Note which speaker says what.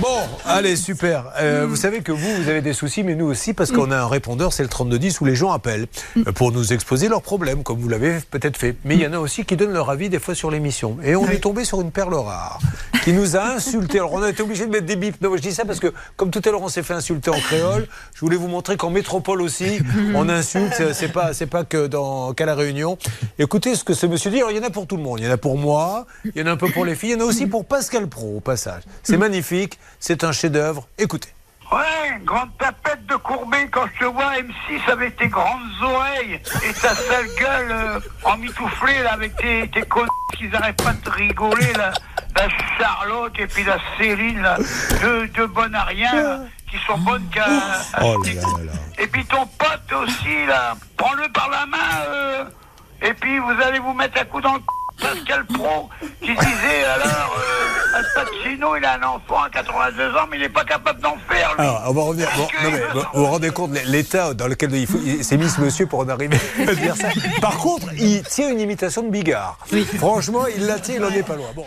Speaker 1: Bon, allez, super. Euh, vous savez que vous, vous avez des soucis, mais nous aussi, parce qu'on a un répondeur, c'est le 3210, où les gens appellent euh, pour nous exposer leurs problèmes, comme vous l'avez peut-être fait. Mais il y en a aussi qui donnent leur avis des fois sur l'émission. Et on est tombé sur une perle rare qui nous a insultés. Alors on a été obligé de mettre des bips. Non, je dis ça parce que, comme tout à l'heure, on s'est fait insulter en créole. Je voulais vous montrer qu'en métropole aussi, on insulte. C'est- C'est pas, c'est pas que dans qu'à la Réunion. Écoutez ce que ce monsieur dit. Alors, il y en a pour tout le monde. Il y en a pour moi. Il y en a un peu pour les filles. Il y en a aussi pour Pascal Pro au passage. C'est magnifique. C'est un chef-d'œuvre. Écoutez.
Speaker 2: Ouais, grande tapette de Courbet, quand je te vois M6 avec tes grandes oreilles et ta sale gueule euh, emmitouflée là, avec tes, tes connes qui n'arrêtent pas de rigoler là. La Charlotte et puis la Céline là, deux, deux bonnes à rien là, qui sont bonnes qu'à...
Speaker 1: Oh.
Speaker 2: Et puis ton pote aussi là, prends-le par la main euh, et puis vous allez vous mettre un coup dans le c- Pascal Pro qui disait alors euh, Al Pacino il a un enfant à 82 ans mais il n'est pas capable d'en faire lui.
Speaker 1: Alors, on va revenir. Bon, non, mais, bon, vous vous rendez compte de l'état dans lequel il, faut- il s'est mis ce monsieur pour en arriver à dire ça. Par contre, il tient une imitation de Bigard. Franchement, il la tient, il n'en est pas loin. Bon.